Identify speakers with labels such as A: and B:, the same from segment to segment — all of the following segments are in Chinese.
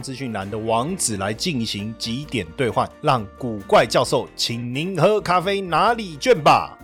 A: 资讯栏的网址来进行几点兑换，让古怪教授请您喝咖啡拿礼券吧。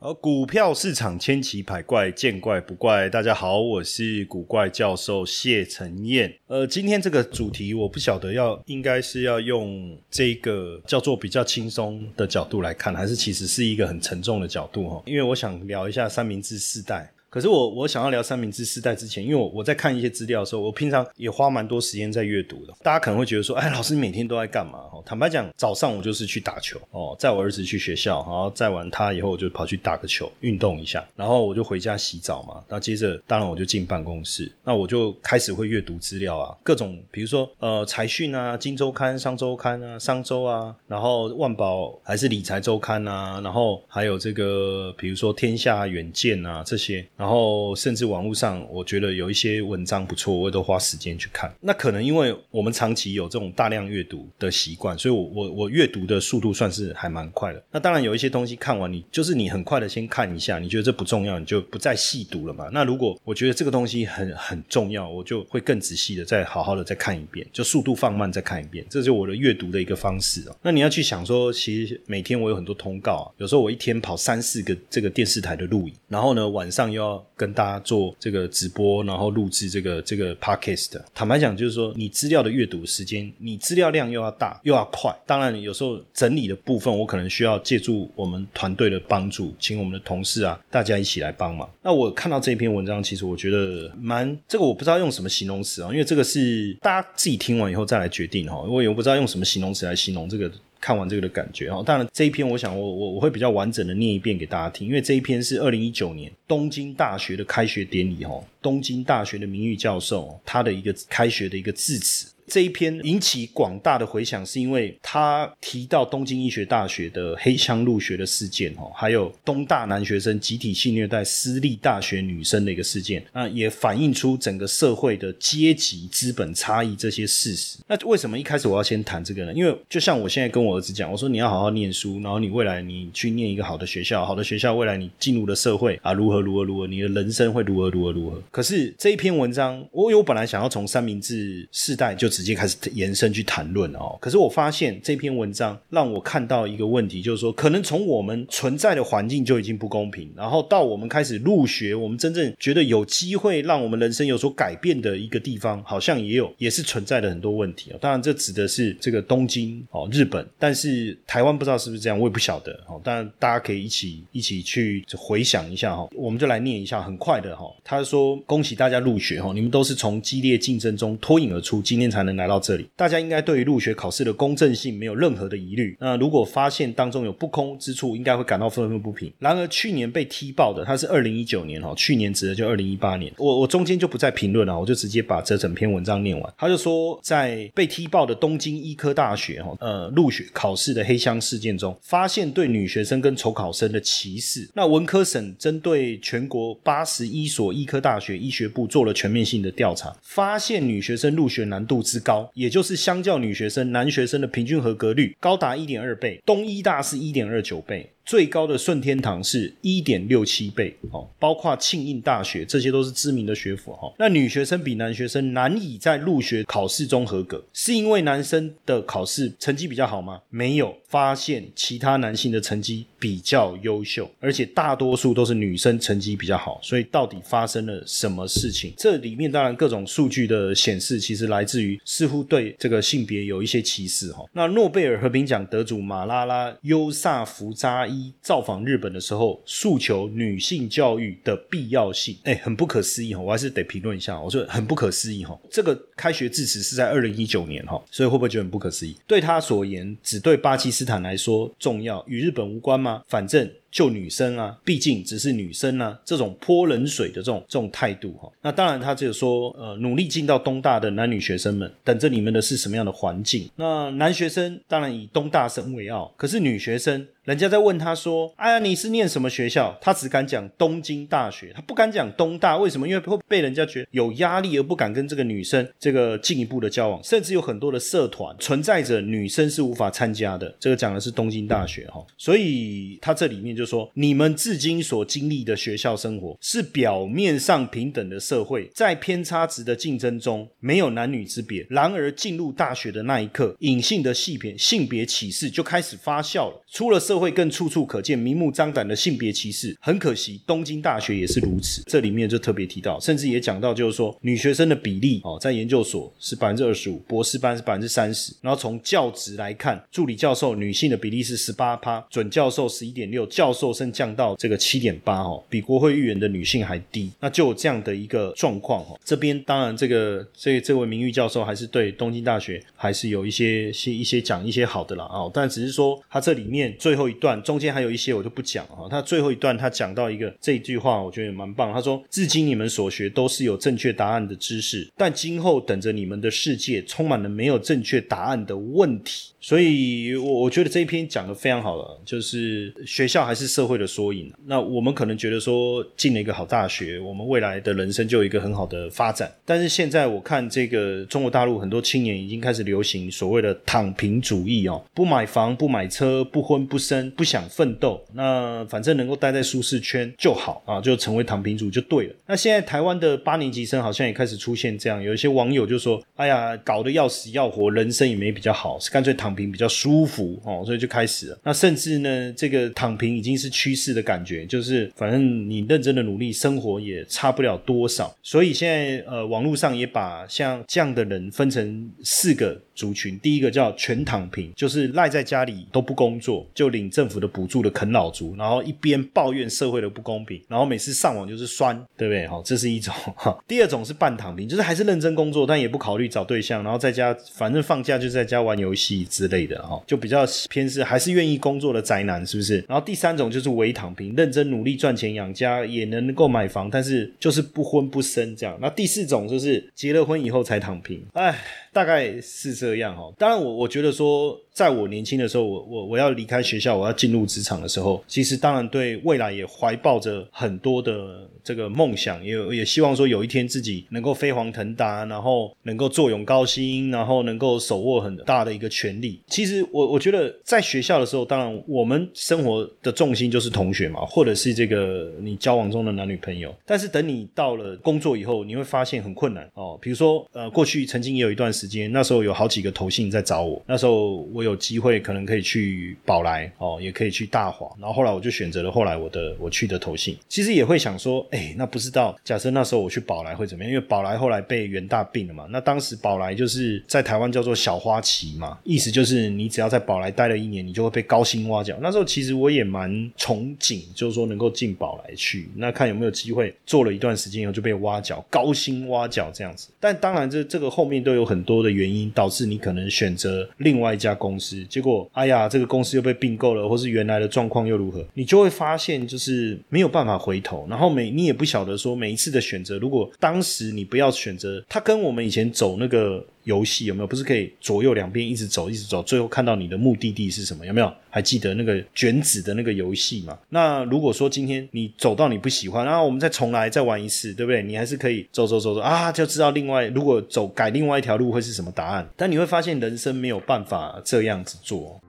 A: 而股票市场千奇百怪，见怪不怪。大家好，我是古怪教授谢承彦。呃，今天这个主题我不晓得要应该是要用这个叫做比较轻松的角度来看，还是其实是一个很沉重的角度哈。因为我想聊一下三明治世代。可是我我想要聊三明治世代之前，因为我我在看一些资料的时候，我平常也花蛮多时间在阅读的。大家可能会觉得说，哎，老师每天都在干嘛？哦，坦白讲，早上我就是去打球哦，载我儿子去学校，然后载完他以后，我就跑去打个球，运动一下，然后我就回家洗澡嘛。那接着，当然我就进办公室，那我就开始会阅读资料啊，各种比如说呃财讯啊、金周刊、商周刊啊、商周啊，然后万宝还是理财周刊啊，然后还有这个比如说天下远见啊这些。然后甚至网络上，我觉得有一些文章不错，我都花时间去看。那可能因为我们长期有这种大量阅读的习惯，所以我我我阅读的速度算是还蛮快的。那当然有一些东西看完，你就是你很快的先看一下，你觉得这不重要，你就不再细读了嘛。那如果我觉得这个东西很很重要，我就会更仔细的再好好的再看一遍，就速度放慢再看一遍，这就我的阅读的一个方式哦。那你要去想说，其实每天我有很多通告啊，有时候我一天跑三四个这个电视台的录影，然后呢晚上又要。跟大家做这个直播，然后录制这个这个 podcast。坦白讲，就是说你资料的阅读时间，你资料量又要大又要快。当然，有时候整理的部分，我可能需要借助我们团队的帮助，请我们的同事啊，大家一起来帮忙。那我看到这篇文章，其实我觉得蛮这个，我不知道用什么形容词啊，因为这个是大家自己听完以后再来决定哈。我也不知道用什么形容词来形容这个。看完这个的感觉哈，当然这一篇我想我我我会比较完整的念一遍给大家听，因为这一篇是二零一九年东京大学的开学典礼哈，东京大学的名誉教授他的一个开学的一个致辞。这一篇引起广大的回响，是因为他提到东京医学大学的黑箱入学的事件，哦，还有东大男学生集体性虐待私立大学女生的一个事件，那也反映出整个社会的阶级资本差异这些事实。那为什么一开始我要先谈这个呢？因为就像我现在跟我儿子讲，我说你要好好念书，然后你未来你去念一个好的学校，好的学校未来你进入了社会啊，如何如何如何，你的人生会如何如何如何。可是这一篇文章，我有本来想要从三明治世代就。直接开始延伸去谈论哦，可是我发现这篇文章让我看到一个问题，就是说，可能从我们存在的环境就已经不公平，然后到我们开始入学，我们真正觉得有机会让我们人生有所改变的一个地方，好像也有也是存在的很多问题哦。当然，这指的是这个东京哦，日本，但是台湾不知道是不是这样，我也不晓得哦。当然，大家可以一起一起去回想一下哈，我们就来念一下，很快的哈。他说：“恭喜大家入学哈，你们都是从激烈竞争中脱颖而出，今天才。”能来到这里，大家应该对于入学考试的公正性没有任何的疑虑。那如果发现当中有不公之处，应该会感到愤愤不平。然而去年被踢爆的，它是二零一九年哈，去年指的就二零一八年。我我中间就不再评论了，我就直接把这整篇文章念完。他就说，在被踢爆的东京医科大学哈，呃，入学考试的黑箱事件中，发现对女学生跟丑考生的歧视。那文科省针对全国八十一所医科大学医学部做了全面性的调查，发现女学生入学难度。之高，也就是相较女学生，男学生的平均合格率高达一点二倍，东医大是一点二九倍。最高的顺天堂是一点六七倍哦，包括庆应大学，这些都是知名的学府哈。那女学生比男学生难以在入学考试中合格，是因为男生的考试成绩比较好吗？没有，发现其他男性的成绩比较优秀，而且大多数都是女生成绩比较好。所以到底发生了什么事情？这里面当然各种数据的显示，其实来自于似乎对这个性别有一些歧视哈。那诺贝尔和平奖得主马拉拉优萨福扎。一造访日本的时候，诉求女性教育的必要性，哎，很不可思议哈！我还是得评论一下，我说很不可思议哈。这个开学致辞是在二零一九年哈，所以会不会觉得很不可思议？对他所言，只对巴基斯坦来说重要，与日本无关吗？反正。救女生啊，毕竟只是女生啊，这种泼冷水的这种这种态度哈。那当然，他只有说，呃，努力进到东大的男女学生们，等着你们的是什么样的环境？那男学生当然以东大生为傲，可是女学生。人家在问他说：“哎呀，你是念什么学校？”他只敢讲东京大学，他不敢讲东大。为什么？因为会被人家觉得有压力，而不敢跟这个女生这个进一步的交往。甚至有很多的社团存在着女生是无法参加的。这个讲的是东京大学哈，所以他这里面就说：你们至今所经历的学校生活是表面上平等的社会，在偏差值的竞争中没有男女之别。然而进入大学的那一刻，隐性的细别性别歧视就开始发酵了。出了社社会更处处可见明目张胆的性别歧视，很可惜，东京大学也是如此。这里面就特别提到，甚至也讲到，就是说女学生的比例哦，在研究所是百分之二十五，博士班是百分之三十。然后从教职来看，助理教授女性的比例是十八趴，准教授十一点六，教瘦甚降到这个七点八哦，比国会议员的女性还低。那就有这样的一个状况哦。这边当然，这个这这位名誉教授还是对东京大学还是有一些些一些讲一些好的啦哦，但只是说他这里面最后。一段中间还有一些我就不讲啊，他最后一段他讲到一个这一句话，我觉得也蛮棒。他说：“至今你们所学都是有正确答案的知识，但今后等着你们的世界充满了没有正确答案的问题。”所以，我我觉得这一篇讲的非常好了，就是学校还是社会的缩影。那我们可能觉得说进了一个好大学，我们未来的人生就有一个很好的发展。但是现在我看这个中国大陆很多青年已经开始流行所谓的躺平主义哦，不买房、不买车、不婚不生、不想奋斗，那反正能够待在舒适圈就好啊，就成为躺平族就对了。那现在台湾的八年级生好像也开始出现这样，有一些网友就说：“哎呀，搞得要死要活，人生也没比较好，是干脆躺。”平比较舒服哦，所以就开始了。那甚至呢，这个躺平已经是趋势的感觉，就是反正你认真的努力，生活也差不了多少。所以现在呃，网络上也把像这样的人分成四个。族群第一个叫全躺平，就是赖在家里都不工作，就领政府的补助的啃老族，然后一边抱怨社会的不公平，然后每次上网就是酸，对不对？好，这是一种。哈，第二种是半躺平，就是还是认真工作，但也不考虑找对象，然后在家反正放假就在家玩游戏之类的，哈，就比较偏是还是愿意工作的宅男，是不是？然后第三种就是伪躺平，认真努力赚钱养家，也能够买房，但是就是不婚不生这样。那第四种就是结了婚以后才躺平，哎。大概是这样哈，当然我我觉得说。在我年轻的时候，我我我要离开学校，我要进入职场的时候，其实当然对未来也怀抱着很多的这个梦想，也也希望说有一天自己能够飞黄腾达，然后能够坐拥高薪，然后能够手握很大的一个权利。其实我我觉得在学校的时候，当然我们生活的重心就是同学嘛，或者是这个你交往中的男女朋友。但是等你到了工作以后，你会发现很困难哦。比如说呃，过去曾经也有一段时间，那时候有好几几个投信在找我，那时候我。有机会可能可以去宝来哦，也可以去大华，然后后来我就选择了后来我的我去的投信。其实也会想说，哎，那不知道假设那时候我去宝来会怎么样？因为宝来后来被元大并了嘛。那当时宝来就是在台湾叫做小花旗嘛，意思就是你只要在宝来待了一年，你就会被高薪挖角。那时候其实我也蛮憧憬，就是说能够进宝来去，那看有没有机会做了一段时间以后就被挖角，高薪挖角这样子。但当然这这个后面都有很多的原因，导致你可能选择另外一家公。司结果，哎呀，这个公司又被并购了，或是原来的状况又如何？你就会发现，就是没有办法回头。然后每你也不晓得说，每一次的选择，如果当时你不要选择，它跟我们以前走那个。游戏有没有？不是可以左右两边一直走，一直走，最后看到你的目的地是什么？有没有？还记得那个卷纸的那个游戏吗？那如果说今天你走到你不喜欢，然后我们再重来再玩一次，对不对？你还是可以走走走走啊，就知道另外如果走改另外一条路会是什么答案。但你会发现人生没有办法这样子做。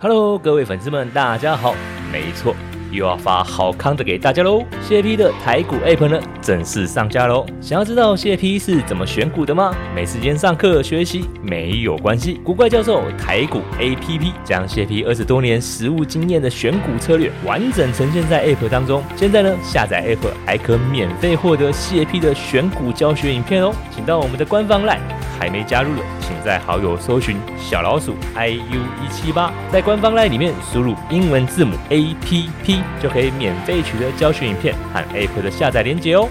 B: Hello，各位粉丝们，大家好，没错。又要发好康的给大家喽！谢 P 的台股 App 呢正式上架喽！想要知道谢 P 是怎么选股的吗？没时间上课学习没有关系，古怪教授台股 APP 将谢 P 二十多年实务经验的选股策略完整呈现在 App 当中。现在呢，下载 App 还可免费获得谢 P 的选股教学影片哦！请到我们的官方 LINE，还没加入的，请在好友搜寻小老鼠 iu 一七八，在官方 LINE 里面输入英文字母 APP。就可以免费取得教学影片和 App 的下载链接哦。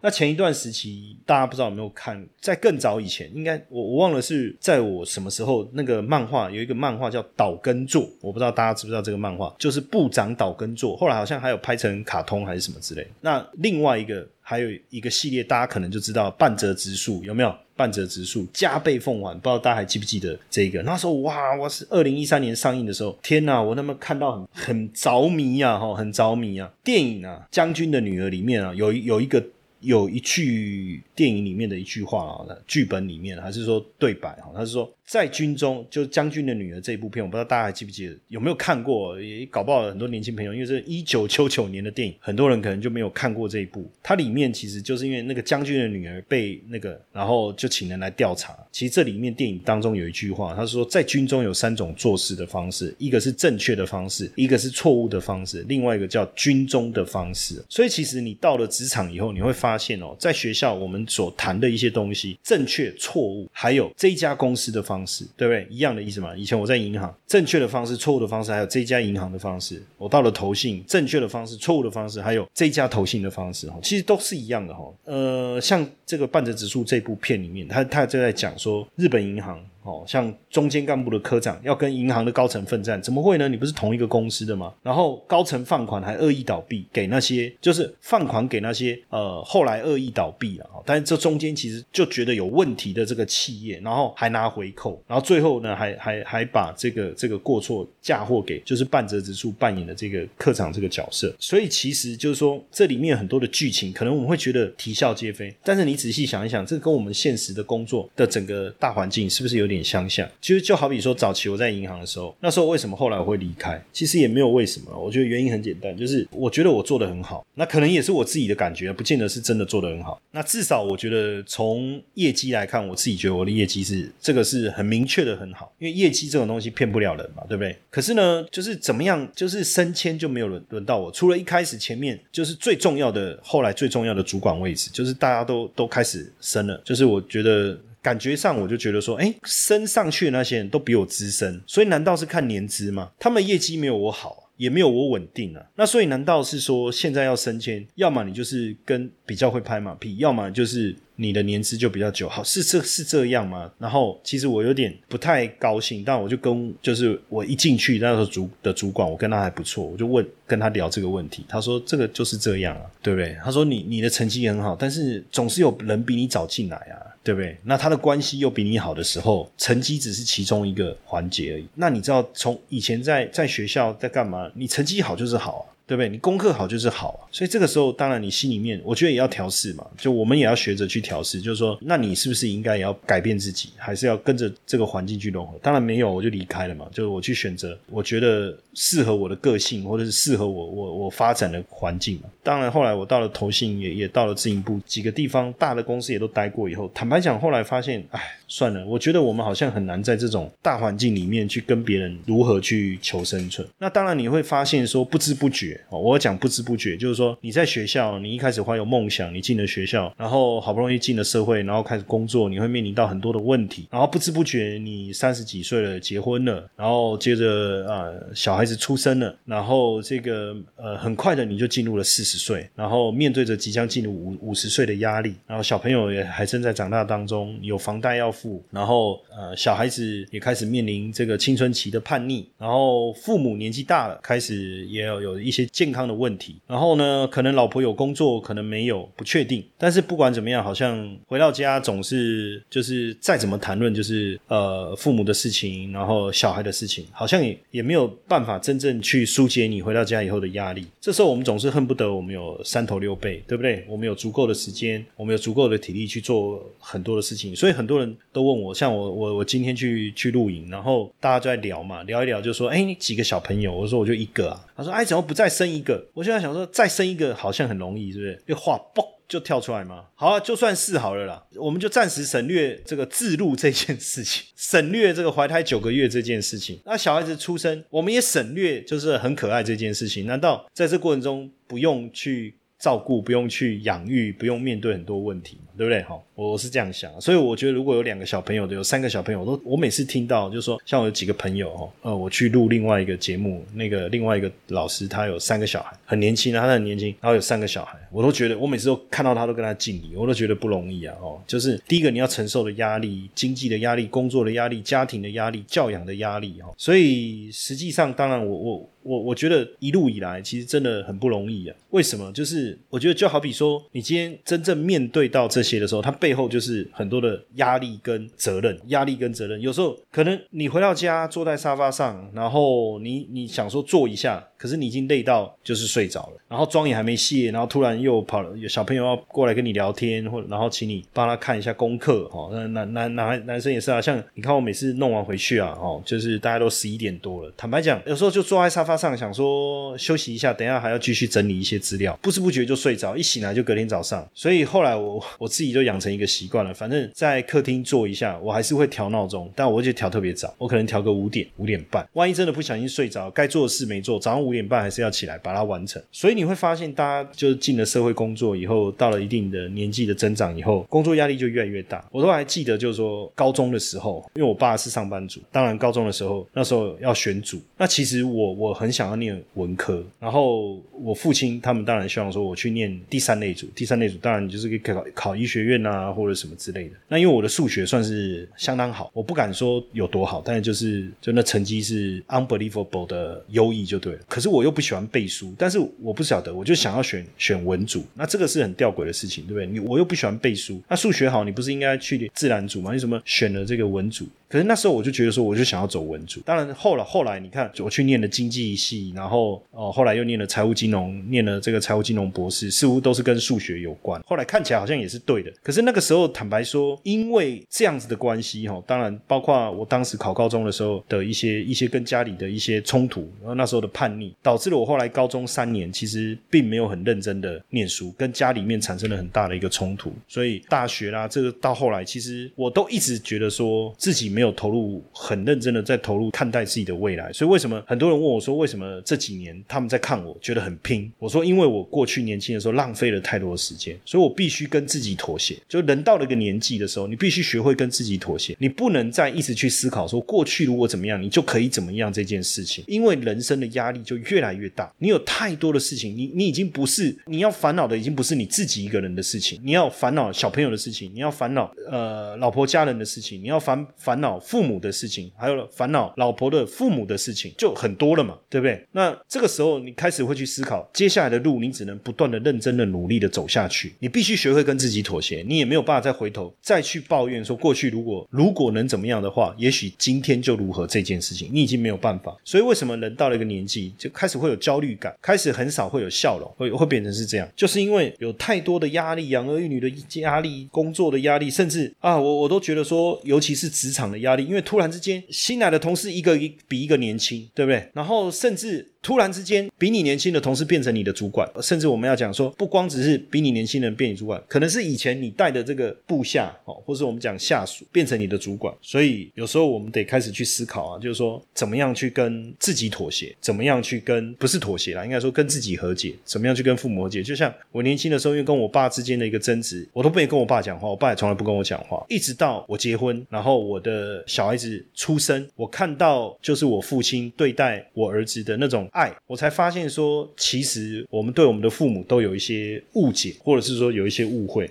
A: 那前一段时期，大家不知道有没有看，在更早以前，应该我我忘了是在我什么时候，那个漫画有一个漫画叫《岛根座》，我不知道大家知不知道这个漫画，就是部长岛根座，后来好像还有拍成卡通还是什么之类。那另外一个还有一个系列，大家可能就知道半泽直树有没有？半折直树加倍奉还，不知道大家还记不记得这个？那时候哇，我是二零一三年上映的时候，天哪，我那么看到很很着迷啊，哈，很着迷啊！电影啊，《将军的女儿》里面啊，有有一个。有一句电影里面的一句话啊，剧本里面还是说对白哈，他是说在军中，就将军的女儿这一部片，我不知道大家还记不记得，有没有看过？也搞不好很多年轻朋友，因为是一九九九年的电影，很多人可能就没有看过这一部。它里面其实就是因为那个将军的女儿被那个，然后就请人来调查。其实这里面电影当中有一句话，他说在军中有三种做事的方式，一个是正确的方式，一个是错误的方式，另外一个叫军中的方式。所以其实你到了职场以后，你会发现哦，在学校我们所谈的一些东西，正确、错误，还有这一家公司的方方式，对不对？一样的意思嘛。以前我在银行，正确的方式、错误的方式，还有这家银行的方式。我到了投信，正确的方式、错误的方式，还有这家投信的方式，哈，其实都是一样的，哈。呃，像这个半泽指数这部片里面，他他就在讲说日本银行。哦，像中间干部的科长要跟银行的高层奋战，怎么会呢？你不是同一个公司的吗？然后高层放款还恶意倒闭，给那些就是放款给那些呃后来恶意倒闭了，但是这中间其实就觉得有问题的这个企业，然后还拿回扣，然后最后呢还还还把这个这个过错嫁祸给就是半泽直树扮演的这个科长这个角色，所以其实就是说这里面很多的剧情可能我们会觉得啼笑皆非，但是你仔细想一想，这跟我们现实的工作的整个大环境是不是有点？相像，其实就好比说，早期我在银行的时候，那时候为什么后来我会离开？其实也没有为什么，我觉得原因很简单，就是我觉得我做的很好，那可能也是我自己的感觉，不见得是真的做的很好。那至少我觉得从业绩来看，我自己觉得我的业绩是这个是很明确的很好，因为业绩这种东西骗不了人嘛，对不对？可是呢，就是怎么样，就是升迁就没有轮轮到我，除了一开始前面就是最重要的，后来最重要的主管位置，就是大家都都开始升了，就是我觉得。感觉上我就觉得说，哎，升上去的那些人都比我资深，所以难道是看年资吗？他们业绩没有我好，也没有我稳定啊。那所以难道是说现在要升迁，要么你就是跟比较会拍马屁，要么就是你的年资就比较久，好是这是这样吗？然后其实我有点不太高兴，但我就跟就是我一进去那时候主的主管，我跟他还不错，我就问跟他聊这个问题，他说这个就是这样啊，对不对？他说你你的成绩很好，但是总是有人比你早进来啊。对不对？那他的关系又比你好的时候，成绩只是其中一个环节而已。那你知道，从以前在在学校在干嘛？你成绩好就是好啊。对不对？你功课好就是好啊，所以这个时候当然你心里面，我觉得也要调试嘛。就我们也要学着去调试，就是说，那你是不是应该也要改变自己，还是要跟着这个环境去融合？当然没有，我就离开了嘛。就是我去选择我觉得适合我的个性，或者是适合我我我发展的环境嘛。当然后来我到了投信，也也到了自营部几个地方大的公司也都待过以后，坦白讲，后来发现，哎，算了，我觉得我们好像很难在这种大环境里面去跟别人如何去求生存。那当然你会发现说，不知不觉。哦，我讲不知不觉，就是说你在学校，你一开始怀有梦想，你进了学校，然后好不容易进了社会，然后开始工作，你会面临到很多的问题，然后不知不觉你三十几岁了，结婚了，然后接着啊小孩子出生了，然后这个呃很快的你就进入了四十岁，然后面对着即将进入五五十岁的压力，然后小朋友也还正在长大当中，有房贷要付，然后呃小孩子也开始面临这个青春期的叛逆，然后父母年纪大了，开始也要有一些。健康的问题，然后呢，可能老婆有工作，可能没有，不确定。但是不管怎么样，好像回到家总是就是再怎么谈论，就是呃父母的事情，然后小孩的事情，好像也也没有办法真正去疏解你回到家以后的压力。这时候我们总是恨不得我们有三头六臂，对不对？我们有足够的时间，我们有足够的体力去做很多的事情。所以很多人都问我，像我我我今天去去露营，然后大家就在聊嘛，聊一聊就说，哎，你几个小朋友？我说我就一个啊。他说，哎，怎么不再生？一个，我现在想说，再生一个好像很容易，是不是？就话嘣就跳出来吗？好啊，就算是好了啦，我们就暂时省略这个自录这件事情，省略这个怀胎九个月这件事情。那小孩子出生，我们也省略，就是很可爱这件事情。难道在这过程中不用去照顾，不用去养育，不用面对很多问题？对不对？哈，我是这样想，所以我觉得如果有两个小朋友的，有三个小朋友，我都我每次听到就是说，像我有几个朋友哦，呃，我去录另外一个节目，那个另外一个老师他有三个小孩，很年轻啊，他很年轻，然后有三个小孩，我都觉得我每次都看到他都跟他敬礼，我都觉得不容易啊，哦，就是第一个你要承受的压力，经济的压力，工作的压力，家庭的压力，教养的压力，哈，所以实际上，当然我我。我我觉得一路以来其实真的很不容易啊。为什么？就是我觉得就好比说，你今天真正面对到这些的时候，他背后就是很多的压力跟责任，压力跟责任。有时候可能你回到家坐在沙发上，然后你你想说坐一下，可是你已经累到就是睡着了，然后妆也还没卸，然后突然又跑了，有小朋友要过来跟你聊天，或然后请你帮他看一下功课，哦，那男男男男生也是啊，像你看我每次弄完回去啊，哦，就是大家都十一点多了，坦白讲，有时候就坐在沙发。上想说休息一下，等下还要继续整理一些资料，不知不觉就睡着，一醒来就隔天早上。所以后来我我自己就养成一个习惯了，反正在客厅坐一下，我还是会调闹钟，但我就调特别早，我可能调个五点、五点半。万一真的不小心睡着，该做的事没做，早上五点半还是要起来把它完成。所以你会发现，大家就是进了社会工作以后，到了一定的年纪的增长以后，工作压力就越来越大。我都还记得，就是说高中的时候，因为我爸是上班族，当然高中的时候那时候要选组，那其实我我很。想要念文科，然后我父亲他们当然希望说我去念第三类组，第三类组当然就是可以考考医学院啊或者什么之类的。那因为我的数学算是相当好，我不敢说有多好，但是就是就那成绩是 unbelievable 的优异就对了。可是我又不喜欢背书，但是我不晓得，我就想要选选文组，那这个是很吊诡的事情，对不对？你我又不喜欢背书，那数学好，你不是应该去自然组吗？你什么选了这个文组？可是那时候我就觉得说，我就想要走文组。当然后来后来你看，我去念了经济系，然后哦后来又念了财务金融，念了这个财务金融博士，似乎都是跟数学有关。后来看起来好像也是对的。可是那个时候坦白说，因为这样子的关系哈，当然包括我当时考高中的时候的一些一些跟家里的一些冲突，然后那时候的叛逆，导致了我后来高中三年其实并没有很认真的念书，跟家里面产生了很大的一个冲突。所以大学啦，这个到后来其实我都一直觉得说自己。没有投入很认真的在投入看待自己的未来，所以为什么很多人问我说为什么这几年他们在看我觉得很拼？我说因为我过去年轻的时候浪费了太多的时间，所以我必须跟自己妥协。就人到了一个年纪的时候，你必须学会跟自己妥协，你不能再一直去思考说过去如果怎么样你就可以怎么样这件事情，因为人生的压力就越来越大，你有太多的事情，你你已经不是你要烦恼的已经不是你自己一个人的事情，你要烦恼小朋友的事情，你要烦恼呃老婆家人的事情，你要烦烦恼。恼父母的事情，还有烦恼老婆的父母的事情，就很多了嘛，对不对？那这个时候你开始会去思考，接下来的路你只能不断的认真的努力的走下去。你必须学会跟自己妥协，你也没有办法再回头再去抱怨说过去如果如果能怎么样的话，也许今天就如何这件事情，你已经没有办法。所以为什么人到了一个年纪就开始会有焦虑感，开始很少会有笑容，会会变成是这样，就是因为有太多的压力，养儿育女的压力，工作的压力，甚至啊，我我都觉得说，尤其是职场。压力，因为突然之间新来的同事一个比一个年轻，对不对？然后甚至。突然之间，比你年轻的同事变成你的主管，甚至我们要讲说，不光只是比你年轻人变你主管，可能是以前你带的这个部下哦，或是我们讲下属变成你的主管。所以有时候我们得开始去思考啊，就是说怎么样去跟自己妥协，怎么样去跟不是妥协啦，应该说跟自己和解，怎么样去跟父母和解。就像我年轻的时候，因为跟我爸之间的一个争执，我都不愿意跟我爸讲话，我爸也从来不跟我讲话，一直到我结婚，然后我的小孩子出生，我看到就是我父亲对待我儿子的那种。爱，我才发现说，其实我们对我们的父母都有一些误解，或者是说有一些误会。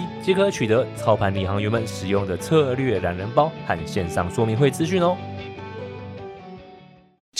B: 即可取得操盘领航员们使用的策略懒人包和线上说明会资讯哦。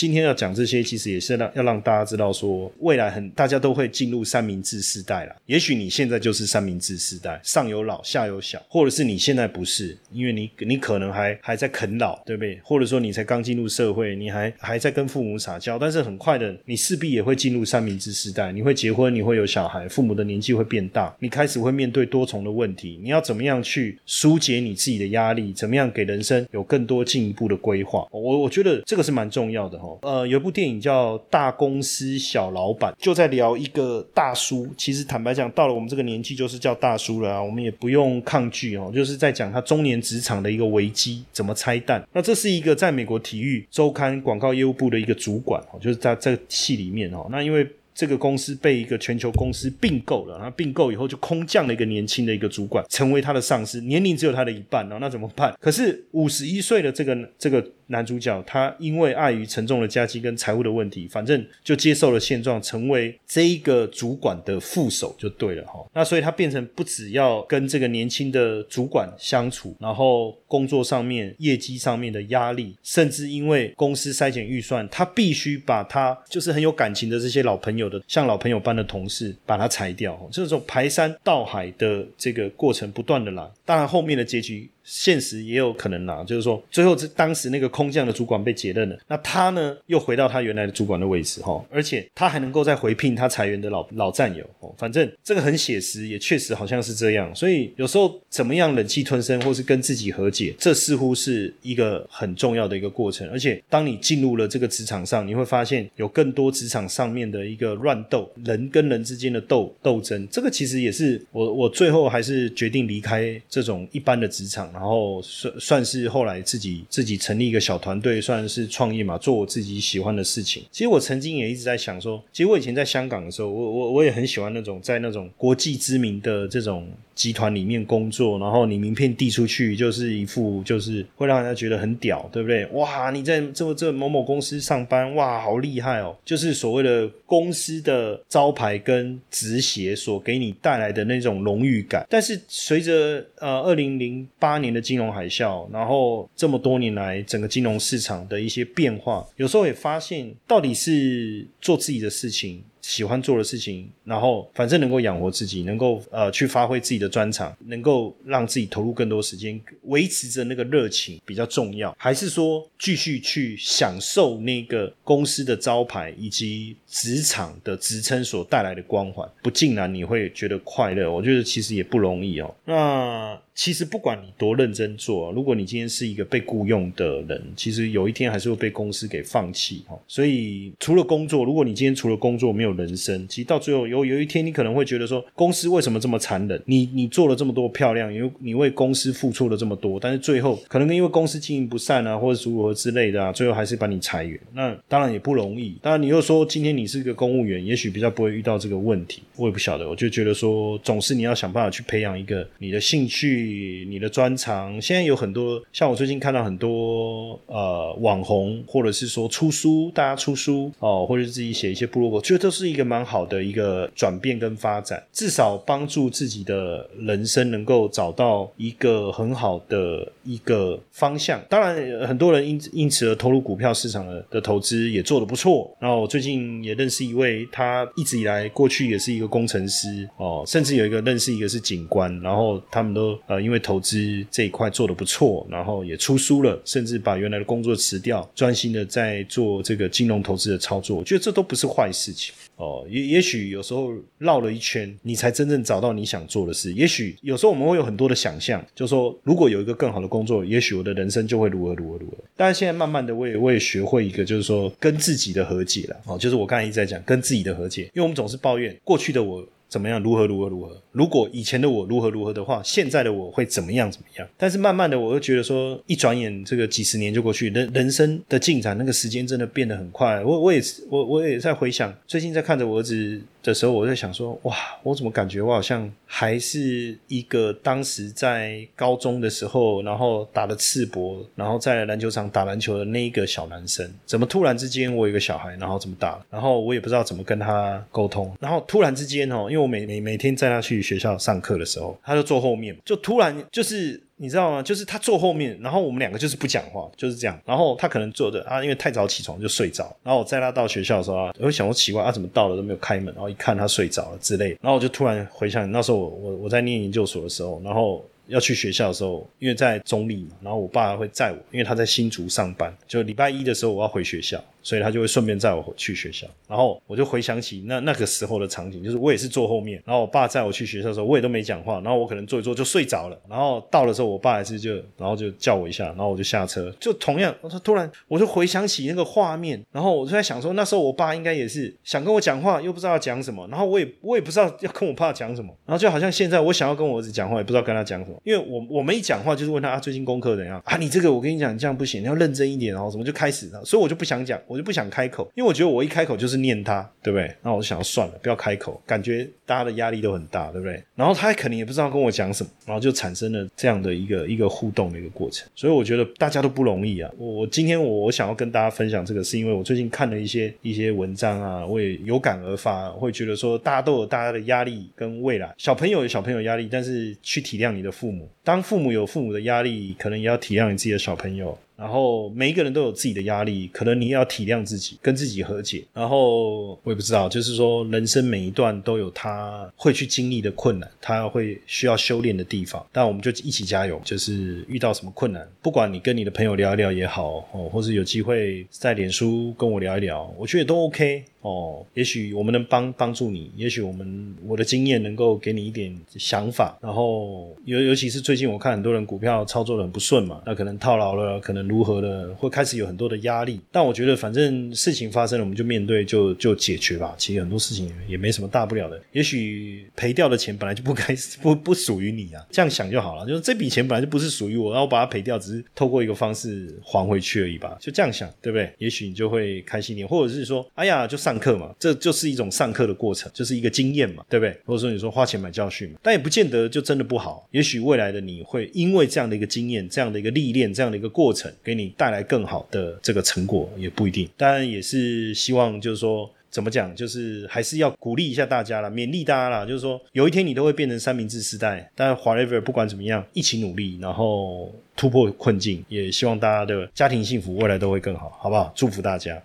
A: 今天要讲这些，其实也是让要让大家知道说，未来很大家都会进入三明治时代了。也许你现在就是三明治时代，上有老下有小，或者是你现在不是，因为你你可能还还在啃老，对不对？或者说你才刚进入社会，你还还在跟父母撒娇，但是很快的，你势必也会进入三明治时代，你会结婚，你会有小孩，父母的年纪会变大，你开始会面对多重的问题，你要怎么样去疏解你自己的压力？怎么样给人生有更多进一步的规划？我我觉得这个是蛮重要的哈。呃，有一部电影叫《大公司小老板》，就在聊一个大叔。其实坦白讲，到了我们这个年纪，就是叫大叔了啊。我们也不用抗拒哦，就是在讲他中年职场的一个危机，怎么拆弹。那这是一个在美国体育周刊广告业务部的一个主管，就是在这个戏里面哦。那因为这个公司被一个全球公司并购了，然后并购以后就空降了一个年轻的一个主管，成为他的上司，年龄只有他的一半哦。那怎么办？可是五十一岁的这个这个。男主角他因为碍于沉重的假期跟财务的问题，反正就接受了现状，成为这一个主管的副手就对了哈。那所以他变成不只要跟这个年轻的主管相处，然后工作上面、业绩上面的压力，甚至因为公司筛减预算，他必须把他就是很有感情的这些老朋友的像老朋友般的同事把他裁掉。这种排山倒海的这个过程不断的来，当然后面的结局。现实也有可能啦，就是说，最后这当时那个空降的主管被解任了，那他呢又回到他原来的主管的位置哈，而且他还能够再回聘他裁员的老老战友哦，反正这个很写实，也确实好像是这样。所以有时候怎么样忍气吞声，或是跟自己和解，这似乎是一个很重要的一个过程。而且当你进入了这个职场上，你会发现有更多职场上面的一个乱斗，人跟人之间的斗斗争，这个其实也是我我最后还是决定离开这种一般的职场。然后算算是后来自己自己成立一个小团队，算是创业嘛，做我自己喜欢的事情。其实我曾经也一直在想说，其实我以前在香港的时候，我我我也很喜欢那种在那种国际知名的这种。集团里面工作，然后你名片递出去，就是一副就是会让人家觉得很屌，对不对？哇，你在这这某某公司上班，哇，好厉害哦！就是所谓的公司的招牌跟职衔所给你带来的那种荣誉感。但是随着呃二零零八年的金融海啸，然后这么多年来整个金融市场的一些变化，有时候也发现到底是做自己的事情。喜欢做的事情，然后反正能够养活自己，能够呃去发挥自己的专长，能够让自己投入更多时间，维持着那个热情比较重要，还是说继续去享受那个公司的招牌以及职场的职称所带来的光环，不竟然你会觉得快乐？我觉得其实也不容易哦。那。其实不管你多认真做，如果你今天是一个被雇佣的人，其实有一天还是会被公司给放弃哦。所以除了工作，如果你今天除了工作没有人生，其实到最后有有一天你可能会觉得说，公司为什么这么残忍？你你做了这么多漂亮，因为你为公司付出了这么多，但是最后可能因为公司经营不善啊，或者如何之类的啊，最后还是把你裁员。那当然也不容易。当然你又说今天你是个公务员，也许比较不会遇到这个问题。我也不晓得，我就觉得说，总是你要想办法去培养一个你的兴趣。你的专长，现在有很多，像我最近看到很多呃网红，或者是说出书，大家出书哦，或者是自己写一些部落格，觉得都是是一个蛮好的一个转变跟发展，至少帮助自己的人生能够找到一个很好的一个方向。当然，很多人因因此而投入股票市场的的投资也做得不错。然后我最近也认识一位，他一直以来过去也是一个工程师哦，甚至有一个认识一个是警官，然后他们都。呃，因为投资这一块做的不错，然后也出书了，甚至把原来的工作辞掉，专心的在做这个金融投资的操作。我觉得这都不是坏事情哦。也也许有时候绕了一圈，你才真正找到你想做的事。也许有时候我们会有很多的想象，就说如果有一个更好的工作，也许我的人生就会如何如何如何。但是现在慢慢的，我也我也学会一个，就是说跟自己的和解了。哦，就是我刚才一直在讲跟自己的和解，因为我们总是抱怨过去的我。怎么样？如何如何如何？如果以前的我如何如何的话，现在的我会怎么样怎么样？但是慢慢的，我又觉得说，一转眼这个几十年就过去，人人生的进展，那个时间真的变得很快。我我也我我也在回想，最近在看着我儿子。的时候，我在想说，哇，我怎么感觉我好像还是一个当时在高中的时候，然后打了赤膊，然后在篮球场打篮球的那一个小男生，怎么突然之间我有一个小孩，然后怎么打，然后我也不知道怎么跟他沟通，然后突然之间哦，因为我每每每天在他去学校上课的时候，他就坐后面，就突然就是。你知道吗？就是他坐后面，然后我们两个就是不讲话，就是这样。然后他可能坐着啊，因为太早起床就睡着。然后我载他到学校的时候啊，我会想说奇怪，他怎么到了都没有开门？然后一看他睡着了之类。然后我就突然回想，那时候我我我在念研究所的时候，然后。要去学校的时候，因为在中立嘛，然后我爸会载我，因为他在新竹上班，就礼拜一的时候我要回学校。所以他就会顺便载我去学校，然后我就回想起那那个时候的场景，就是我也是坐后面，然后我爸载我去学校的时候，我也都没讲话，然后我可能坐一坐就睡着了，然后到的时候我爸还是就然后就叫我一下，然后我就下车，就同样，他突然我就回想起那个画面，然后我就在想说，那时候我爸应该也是想跟我讲话，又不知道要讲什么，然后我也我也不知道要跟我爸讲什么，然后就好像现在我想要跟我儿子讲话，也不知道跟他讲什么，因为我我们一讲话，就是问他啊最近功课怎样啊？你这个我跟你讲，你这样不行，你要认真一点，然后什么就开始了，所以我就不想讲，我就不想开口。因为我觉得我一开口就是念他，对不对？那我就想要算了，不要开口，感觉大家的压力都很大，对不对？然后他肯定也不知道跟我讲什么，然后就产生了这样的一个一个互动的一个过程。所以我觉得大家都不容易啊。我今天我我想要跟大家分享这个，是因为我最近看了一些一些文章啊，我也有感而发，会觉得说大家都有大家的压力跟未来，小朋友有小朋友压力，但是去体谅你的父母，当父母有父母的压力，可能也要体谅你自己的小朋友。然后每一个人都有自己的压力，可能你要体谅自己，跟自己和解。然后我也不知道，就是说人生每一段都有他会去经历的困难，他会需要修炼的地方。但我们就一起加油，就是遇到什么困难，不管你跟你的朋友聊一聊也好，哦，或是有机会在脸书跟我聊一聊，我觉得都 OK。哦，也许我们能帮帮助你，也许我们我的经验能够给你一点想法，然后尤尤其是最近我看很多人股票操作的很不顺嘛，那可能套牢了，可能如何的，会开始有很多的压力。但我觉得反正事情发生了，我们就面对，就就解决吧。其实很多事情也没什么大不了的。也许赔掉的钱本来就不该 不不属于你啊，这样想就好了。就是这笔钱本来就不是属于我，然后把它赔掉，只是透过一个方式还回去而已吧。就这样想，对不对？也许你就会开心点，或者是说，哎呀，就上。上课嘛，这就是一种上课的过程，就是一个经验嘛，对不对？或者说你说花钱买教训嘛，但也不见得就真的不好。也许未来的你会因为这样的一个经验、这样的一个历练、这样的一个过程，给你带来更好的这个成果，也不一定。当然也是希望，就是说怎么讲，就是还是要鼓励一下大家啦，勉励大家啦。就是说有一天你都会变成三明治时代，但 whatever 不管怎么样，一起努力，然后突破困境，也希望大家的家庭幸福，未来都会更好，好不好？祝福大家。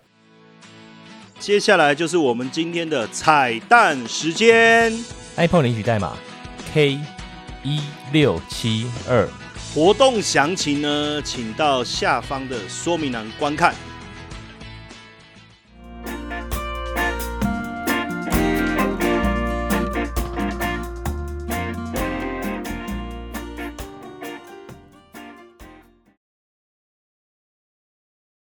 A: 接下来就是我们今天的彩蛋时间
B: ，iPhone 领取代码 K 一六七二，
A: 活动详情呢，请到下方的说明栏观看。